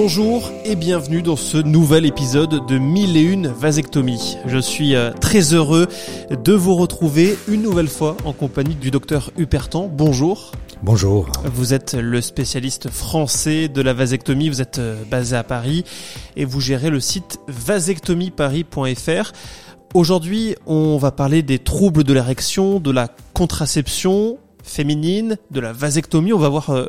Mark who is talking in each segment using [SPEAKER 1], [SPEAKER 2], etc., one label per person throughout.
[SPEAKER 1] Bonjour et bienvenue dans ce nouvel épisode de 1001 vasectomies. Je suis euh, très heureux de vous retrouver une nouvelle fois en compagnie du docteur Hupertan. Bonjour.
[SPEAKER 2] Bonjour.
[SPEAKER 1] Vous êtes le spécialiste français de la vasectomie, vous êtes euh, basé à Paris et vous gérez le site vasectomieparis.fr. Aujourd'hui, on va parler des troubles de l'érection, de la contraception féminine, de la vasectomie. On va voir euh,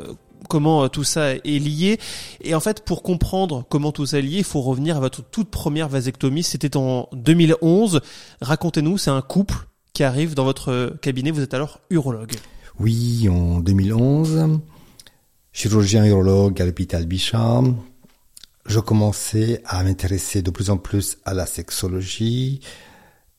[SPEAKER 1] comment euh, tout ça est lié. Et en fait, pour comprendre comment tout ça est lié, il faut revenir à votre toute première vasectomie. C'était en 2011. Racontez-nous, c'est un couple qui arrive dans votre cabinet. Vous êtes alors urologue.
[SPEAKER 2] Oui, en 2011, chirurgien urologue à l'hôpital Bichat. Je commençais à m'intéresser de plus en plus à la sexologie,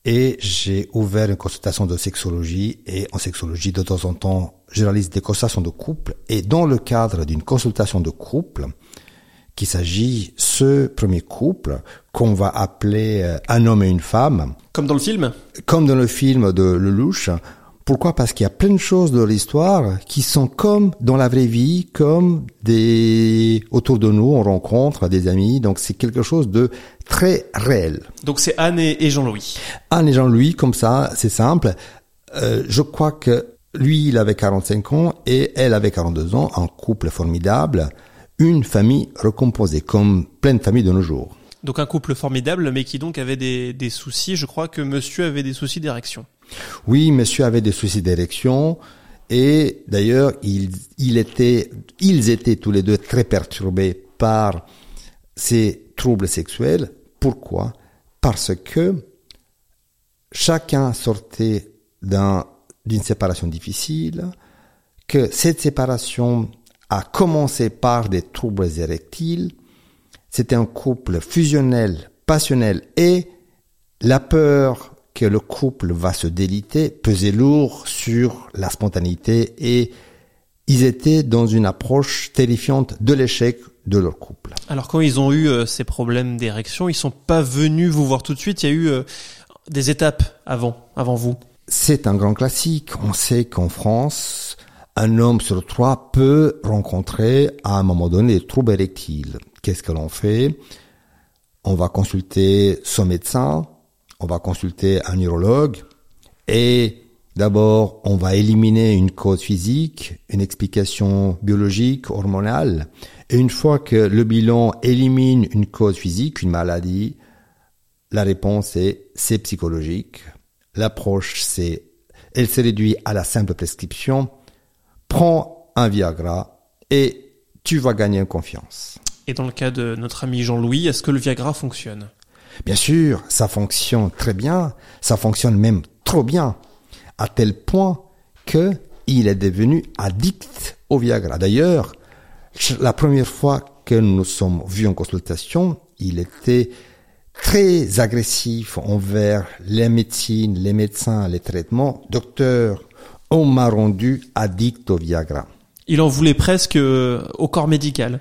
[SPEAKER 2] et j'ai ouvert une consultation de sexologie et en sexologie de temps en temps je réalise des consultations de couple. Et dans le cadre d'une consultation de couple qu'il s'agit ce premier couple qu'on va appeler euh, un homme et une femme.
[SPEAKER 1] Comme dans le film?
[SPEAKER 2] Comme dans le film de Lelouch pourquoi? Parce qu'il y a plein de choses de l'histoire qui sont comme dans la vraie vie, comme des autour de nous, on rencontre des amis. Donc c'est quelque chose de très réel.
[SPEAKER 1] Donc c'est Anne et Jean-Louis.
[SPEAKER 2] Anne et Jean-Louis, comme ça, c'est simple. Euh, je crois que lui, il avait 45 ans et elle avait 42 ans, un couple formidable, une famille recomposée, comme plein de familles de nos jours.
[SPEAKER 1] Donc un couple formidable, mais qui donc avait des, des soucis. Je crois que monsieur avait des soucis d'érection.
[SPEAKER 2] Oui, monsieur avait des soucis d'érection. Et d'ailleurs, ils étaient tous les deux très perturbés par ces troubles sexuels. Pourquoi? Parce que chacun sortait d'un, d'une séparation difficile, que cette séparation a commencé par des troubles érectiles, c'était un couple fusionnel, passionnel et la peur que le couple va se déliter pesait lourd sur la spontanéité et ils étaient dans une approche terrifiante de l'échec de leur couple.
[SPEAKER 1] Alors quand ils ont eu euh, ces problèmes d'érection, ils sont pas venus vous voir tout de suite, il y a eu euh, des étapes avant, avant vous.
[SPEAKER 2] C'est un grand classique. On sait qu'en France, un homme sur trois peut rencontrer à un moment donné des troubles érectiles. Qu'est-ce que l'on fait? On va consulter son médecin, on va consulter un neurologue et d'abord on va éliminer une cause physique, une explication biologique, hormonale. Et une fois que le bilan élimine une cause physique, une maladie, la réponse est c'est psychologique. L'approche c'est elle se réduit à la simple prescription. Prends un Viagra et tu vas gagner en confiance.
[SPEAKER 1] Et dans le cas de notre ami Jean-Louis, est-ce que le Viagra fonctionne?
[SPEAKER 2] Bien sûr, ça fonctionne très bien, ça fonctionne même trop bien, à tel point que il est devenu addict au Viagra. D'ailleurs, la première fois que nous nous sommes vus en consultation, il était très agressif envers les médecines, les médecins, les traitements. Docteur, on m'a rendu addict au Viagra.
[SPEAKER 1] Il en voulait presque euh, au corps médical.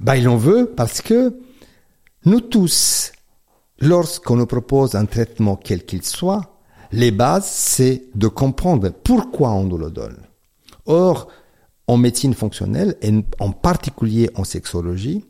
[SPEAKER 2] Bah, il en veut parce que nous tous, lorsqu'on nous propose un traitement quel qu'il soit, les bases, c'est de comprendre pourquoi on nous le donne. Or, en médecine fonctionnelle, et en particulier en sexologie,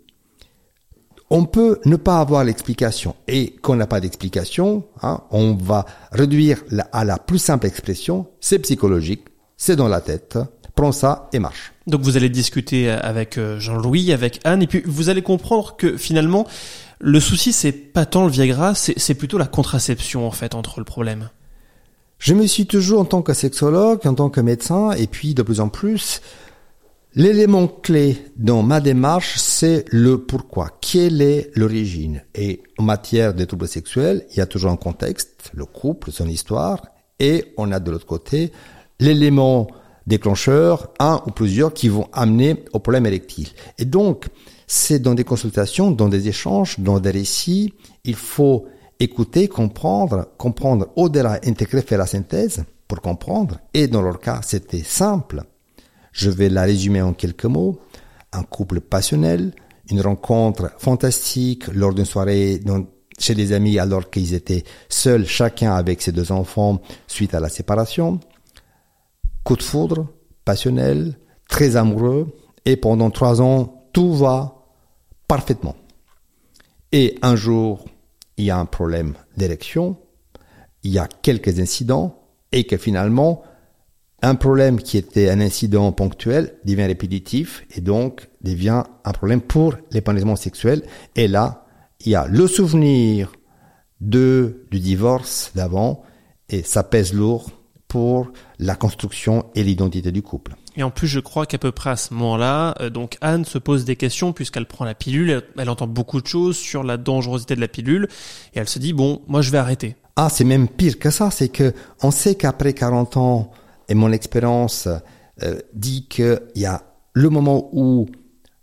[SPEAKER 2] on peut ne pas avoir l'explication. Et quand on n'a pas d'explication, hein, on va réduire à la plus simple expression, c'est psychologique, c'est dans la tête, prends ça et marche.
[SPEAKER 1] Donc vous allez discuter avec euh, Jean-Louis, avec Anne, et puis vous allez comprendre que finalement, le souci c'est pas tant le Viagra, c'est plutôt la contraception en fait entre le problème.
[SPEAKER 2] Je me suis toujours en tant que sexologue, en tant que médecin, et puis de plus en plus, l'élément clé dans ma démarche, c'est le pourquoi. Quelle est l'origine? Et en matière de troubles sexuels, il y a toujours un contexte, le couple, son histoire, et on a de l'autre côté l'élément déclencheurs, un ou plusieurs, qui vont amener au problème érectile. Et donc, c'est dans des consultations, dans des échanges, dans des récits, il faut écouter, comprendre, comprendre au-delà, intégrer, faire la synthèse pour comprendre. Et dans leur cas, c'était simple. Je vais la résumer en quelques mots. Un couple passionnel, une rencontre fantastique lors d'une soirée chez des amis alors qu'ils étaient seuls, chacun avec ses deux enfants suite à la séparation coup de foudre, passionnel, très amoureux, et pendant trois ans, tout va parfaitement. Et un jour, il y a un problème d'érection, il y a quelques incidents, et que finalement, un problème qui était un incident ponctuel devient répétitif et donc devient un problème pour l'épanouissement sexuel. Et là, il y a le souvenir de, du divorce d'avant et ça pèse lourd pour la construction et l'identité du couple.
[SPEAKER 1] Et en plus, je crois qu'à peu près à ce moment-là, euh, donc Anne se pose des questions puisqu'elle prend la pilule, elle entend beaucoup de choses sur la dangerosité de la pilule et elle se dit bon, moi je vais arrêter.
[SPEAKER 2] Ah, c'est même pire que ça, c'est que on sait qu'après 40 ans et mon expérience euh, dit qu'il y a le moment où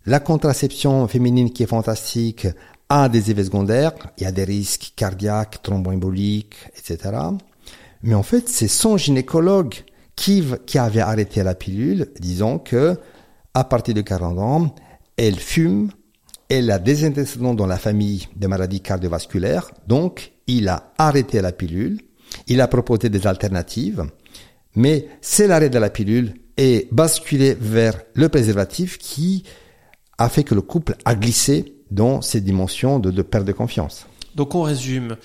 [SPEAKER 2] la contraception féminine qui est fantastique a des effets secondaires, il y a des risques cardiaques, thromboemboliques, etc. Mais en fait, c'est son gynécologue qui, avait arrêté la pilule, disant que à partir de 40 ans, elle fume, elle a des antécédents dans la famille des maladies cardiovasculaires, donc il a arrêté la pilule, il a proposé des alternatives, mais c'est l'arrêt de la pilule et basculé vers le préservatif qui a fait que le couple a glissé dans ces dimensions de perte de confiance.
[SPEAKER 1] Donc on résume.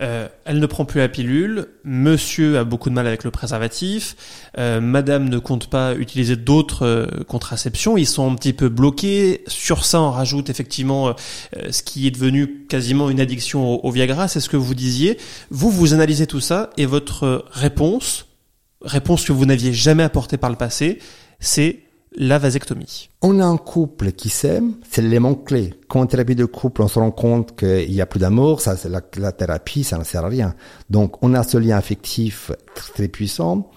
[SPEAKER 1] Euh, elle ne prend plus la pilule. Monsieur a beaucoup de mal avec le préservatif. Euh, madame ne compte pas utiliser d'autres euh, contraceptions. Ils sont un petit peu bloqués. Sur ça, on rajoute effectivement ce qui est devenu quasiment une addiction au Viagra. C'est ce que vous disiez. Vous, vous analysez tout ça et votre réponse, réponse que vous n'aviez jamais apportée par le passé, c'est la vasectomie.
[SPEAKER 2] On a un couple qui s'aime, c'est l'élément clé. Quand en thérapie de couple, on se rend compte qu'il y a plus d'amour, ça, la, thérapie, ça ne sert à rien. Donc, on a ce lien affectif très puissant.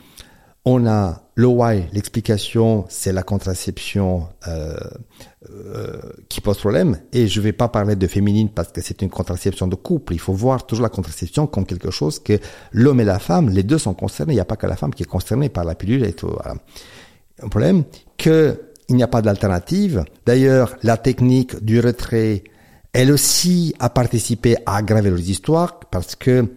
[SPEAKER 2] On a le why, l'explication, c'est la contraception euh, euh, qui pose problème. Et je vais pas parler de féminine parce que c'est une contraception de couple. Il faut voir toujours la contraception comme quelque chose que l'homme et la femme, les deux sont concernés. Il n'y a pas que la femme qui est concernée par la pilule et tout. Voilà. Un problème qu'il n'y a pas d'alternative. D'ailleurs, la technique du retrait, elle aussi a participé à aggraver les histoires parce que,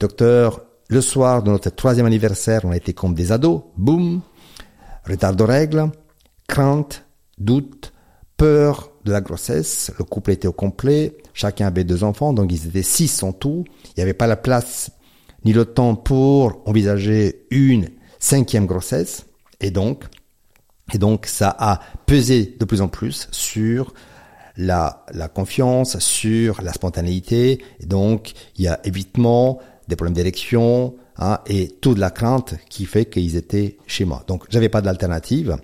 [SPEAKER 2] docteur, le soir de notre troisième anniversaire, on a été comme des ados. Boum, retard de règles, crainte, doute, peur de la grossesse. Le couple était au complet. Chacun avait deux enfants, donc ils étaient six en tout. Il n'y avait pas la place ni le temps pour envisager une cinquième grossesse. Et donc, et donc, ça a pesé de plus en plus sur la, la confiance, sur la spontanéité. Et donc, il y a évitement des problèmes d'élection hein, et toute la crainte qui fait qu'ils étaient chez moi. Donc, j'avais pas d'alternative.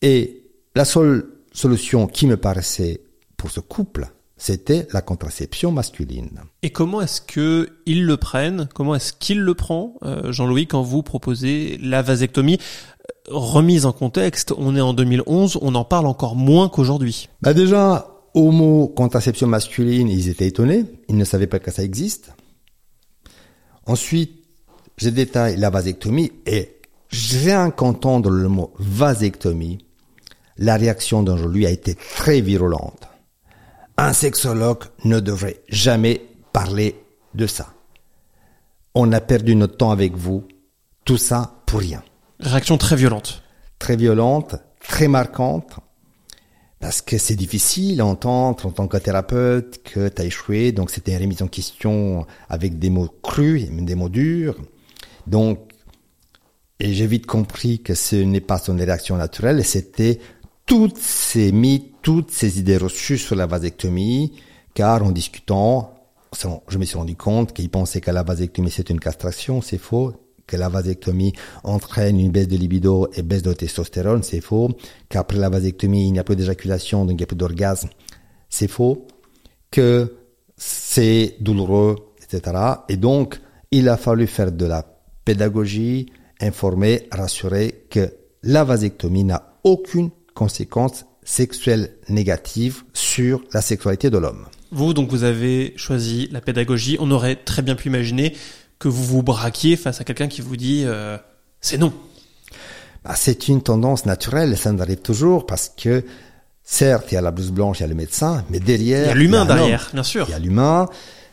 [SPEAKER 2] Et la seule solution qui me paraissait pour ce couple, c'était la contraception masculine.
[SPEAKER 1] Et comment est-ce que ils le prennent? Comment est-ce qu'il le prend, euh, Jean-Louis, quand vous proposez la vasectomie Remise en contexte, on est en 2011, on en parle encore moins qu'aujourd'hui.
[SPEAKER 2] Bah déjà, au mot contraception masculine, ils étaient étonnés, ils ne savaient pas que ça existe. Ensuite, je détaille la vasectomie et rien qu'entendre le mot vasectomie, la réaction d'un lui a été très virulente. Un sexologue ne devrait jamais parler de ça. On a perdu notre temps avec vous, tout ça pour rien.
[SPEAKER 1] Réaction très violente.
[SPEAKER 2] Très violente, très marquante, parce que c'est difficile à entendre en tant que thérapeute que tu as échoué, donc c'était une remise en question avec des mots crus, des mots durs. Donc, et j'ai vite compris que ce n'est pas son réaction naturelle, c'était toutes ces mythes, toutes ces idées reçues sur la vasectomie, car en discutant, je me suis rendu compte qu'il pensait que la vasectomie c'est une castration, c'est faux que la vasectomie entraîne une baisse de libido et baisse de testostérone, c'est faux. Qu'après la vasectomie, il n'y a plus d'éjaculation, donc il n'y a plus d'orgasme, c'est faux. Que c'est douloureux, etc. Et donc, il a fallu faire de la pédagogie, informer, rassurer que la vasectomie n'a aucune conséquence sexuelle négative sur la sexualité de l'homme.
[SPEAKER 1] Vous, donc, vous avez choisi la pédagogie. On aurait très bien pu imaginer que vous vous braquiez face à quelqu'un qui vous dit euh, c'est non
[SPEAKER 2] bah, C'est une tendance naturelle, ça nous arrive toujours parce que certes, il y a la blouse blanche, il y a le médecin, mais derrière...
[SPEAKER 1] Il y a l'humain derrière, bien sûr.
[SPEAKER 2] Il y a l'humain.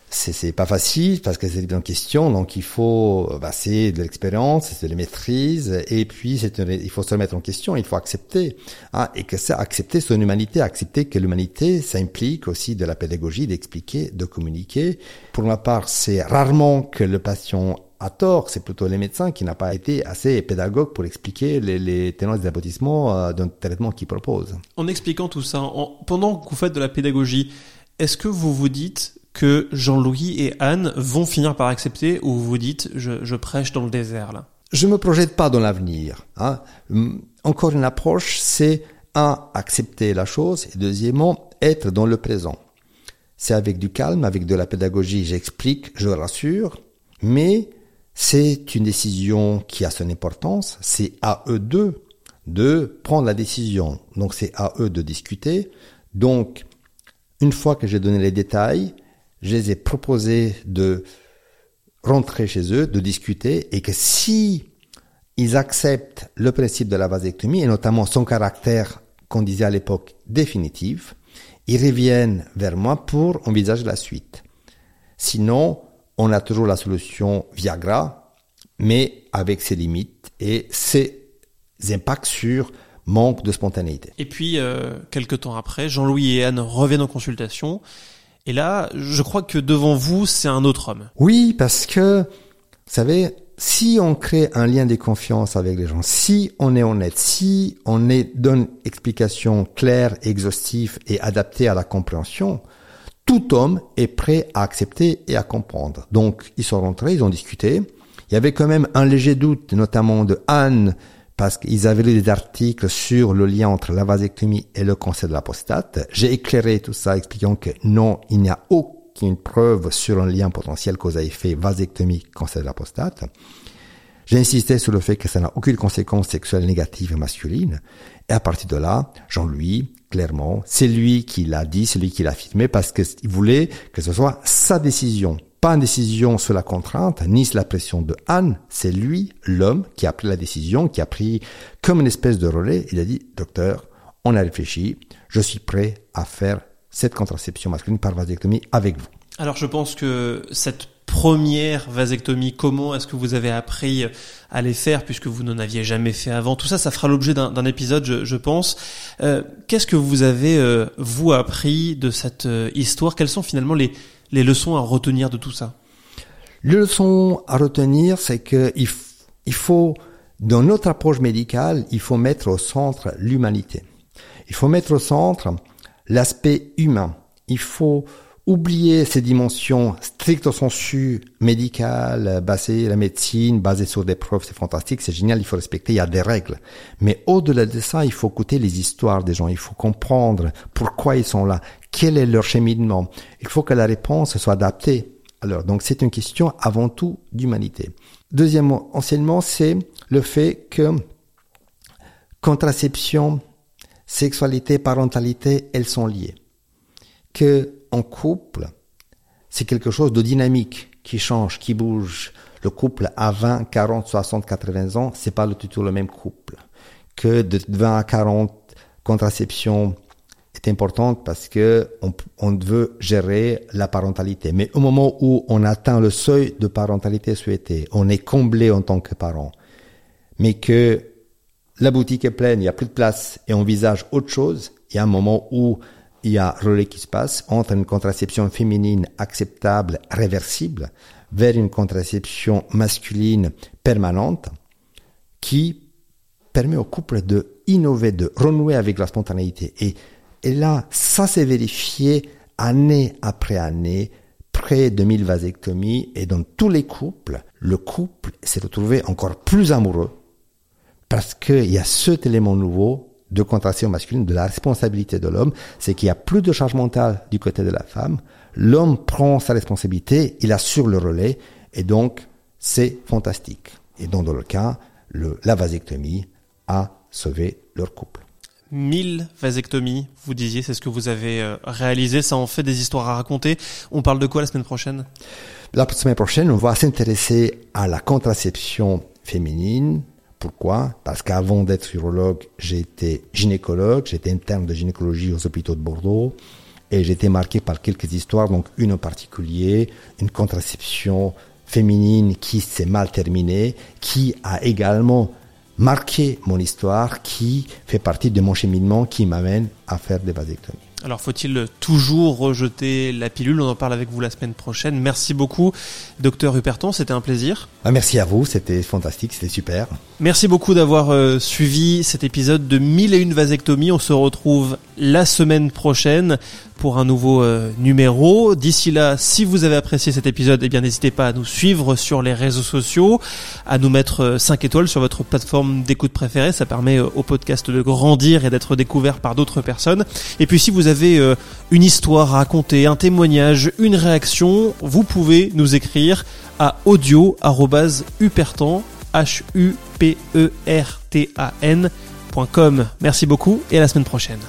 [SPEAKER 2] C'est pas facile parce que c'est une question. Donc il faut bah, c'est de l'expérience c'est de la maîtrise. Et puis il faut se remettre en question. Il faut accepter hein, et que ça accepter son humanité accepter que l'humanité ça implique aussi de la pédagogie d'expliquer de communiquer. Pour ma part c'est rarement que le patient a tort, c'est plutôt les médecins qui n'ont pas été assez pédagogues pour expliquer les, les tenants et aboutissements euh, d'un traitement qu'ils proposent.
[SPEAKER 1] En expliquant tout ça, en, pendant que vous faites de la pédagogie, est-ce que vous vous dites que Jean-Louis et Anne vont finir par accepter ou vous dites je, prêche dans le désert là
[SPEAKER 2] Je me projette pas dans l'avenir. Hein. Hum, encore une approche, c'est un accepter la chose et deuxièmement être dans le présent. C'est avec du calme, avec de la pédagogie, j'explique, je rassure, mais c'est une décision qui a son importance. C'est à eux deux de prendre la décision. Donc c'est à eux de discuter. Donc une fois que j'ai donné les détails, je les ai proposés de rentrer chez eux, de discuter, et que si ils acceptent le principe de la vasectomie, et notamment son caractère, qu'on disait à l'époque, définitif, ils reviennent vers moi pour envisager la suite. Sinon, on a toujours la solution Viagra, mais avec ses limites et ses impacts sur manque de spontanéité.
[SPEAKER 1] Et puis, euh, quelques temps après, Jean-Louis et Anne reviennent en consultation. Et là, je crois que devant vous, c'est un autre homme.
[SPEAKER 2] Oui, parce que, vous savez, si on crée un lien de confiance avec les gens, si on est honnête, si on donne explication claire, exhaustive et adaptée à la compréhension, tout homme est prêt à accepter et à comprendre. Donc, ils sont rentrés, ils ont discuté. Il y avait quand même un léger doute, notamment de Anne, parce qu'ils avaient lu des articles sur le lien entre la vasectomie et le cancer de la prostate. J'ai éclairé tout ça, expliquant que non, il n'y a aucune preuve sur un lien potentiel cause à effet vasectomie cancer de la prostate. J'ai insisté sur le fait que ça n'a aucune conséquence sexuelle négative masculine. Et à partir de là, Jean-Louis, clairement, c'est lui qui l'a dit, c'est lui qui l'a affirmé parce qu'il voulait que ce soit sa décision pas une décision sur la contrainte, ni sur la pression de Anne, c'est lui, l'homme, qui a pris la décision, qui a pris comme une espèce de relais, il a dit, docteur, on a réfléchi, je suis prêt à faire cette contraception masculine par vasectomie avec vous.
[SPEAKER 1] Alors je pense que cette première vasectomie, comment est-ce que vous avez appris à les faire puisque vous n'en aviez jamais fait avant? Tout ça, ça fera l'objet d'un épisode, je, pense. Euh, Qu'est-ce que vous avez, euh, vous, appris de cette euh, histoire? Quelles sont finalement les, les leçons à retenir de tout ça
[SPEAKER 2] Les leçons à retenir, c'est que il, faut, dans notre approche médicale, il faut mettre au centre l'humanité. Il faut mettre au centre l'aspect humain. Il faut oublier ces dimensions stricto sensu médicales, basées la médecine, basée sur des preuves, c'est fantastique, c'est génial, il faut respecter, il y a des règles. Mais au-delà de ça, il faut écouter les histoires des gens, il faut comprendre pourquoi ils sont là, quel est leur cheminement. Il faut que la réponse soit adaptée. Alors, donc c'est une question avant tout d'humanité. Deuxième enseignement, c'est le fait que contraception, sexualité, parentalité, elles sont liées. Que en couple, c'est quelque chose de dynamique, qui change, qui bouge. Le couple à 20, 40, 60, 80 ans, c'est pas du tout le même couple. Que de 20 à 40, contraception est importante parce que on, veut gérer la parentalité. Mais au moment où on atteint le seuil de parentalité souhaité, on est comblé en tant que parent, mais que la boutique est pleine, il n'y a plus de place et on envisage autre chose, il y a un moment où il y a relais qui se passe entre une contraception féminine acceptable, réversible, vers une contraception masculine permanente, qui permet au couple de innover, de renouer avec la spontanéité. Et, et là, ça s'est vérifié année après année, près de 1000 vasectomies, et dans tous les couples, le couple s'est retrouvé encore plus amoureux, parce qu'il y a cet élément nouveau de contraction masculine, de la responsabilité de l'homme, c'est qu'il y a plus de charge mentale du côté de la femme. L'homme prend sa responsabilité, il assure le relais, et donc c'est fantastique. Et donc dans le cas, la vasectomie a sauvé leur couple.
[SPEAKER 1] 1000 vasectomies, vous disiez, c'est ce que vous avez euh, réalisé, ça en fait des histoires à raconter. On parle de quoi la semaine prochaine?
[SPEAKER 2] La semaine prochaine, on va s'intéresser à la contraception féminine, pourquoi? Parce qu'avant d'être urologue, j'étais gynécologue, j'étais interne de gynécologie aux hôpitaux de Bordeaux. et j'étais marqué par quelques histoires, donc une en particulier, une contraception féminine qui s'est mal terminée, qui a également marqué mon histoire, qui fait partie de mon cheminement qui m'amène à faire des vasectomies.
[SPEAKER 1] Alors faut-il toujours rejeter la pilule? On en parle avec vous la semaine prochaine. Merci beaucoup, docteur Huperton, c'était un plaisir.
[SPEAKER 2] Ah, merci à vous, c'était fantastique, c'était super.
[SPEAKER 1] Merci beaucoup d'avoir euh, suivi cet épisode de 1001 vasectomies. On se retrouve la semaine prochaine pour un nouveau euh, numéro. D'ici là, si vous avez apprécié cet épisode, eh bien n'hésitez pas à nous suivre sur les réseaux sociaux, à nous mettre 5 euh, étoiles sur votre plateforme d'écoute préférée. Ça permet au podcast de grandir et d'être découvert par d'autres personnes. Et puis si vous avez une histoire à raconter, un témoignage, une réaction, vous pouvez nous écrire à audio@upertan e. Merci beaucoup et à la semaine prochaine.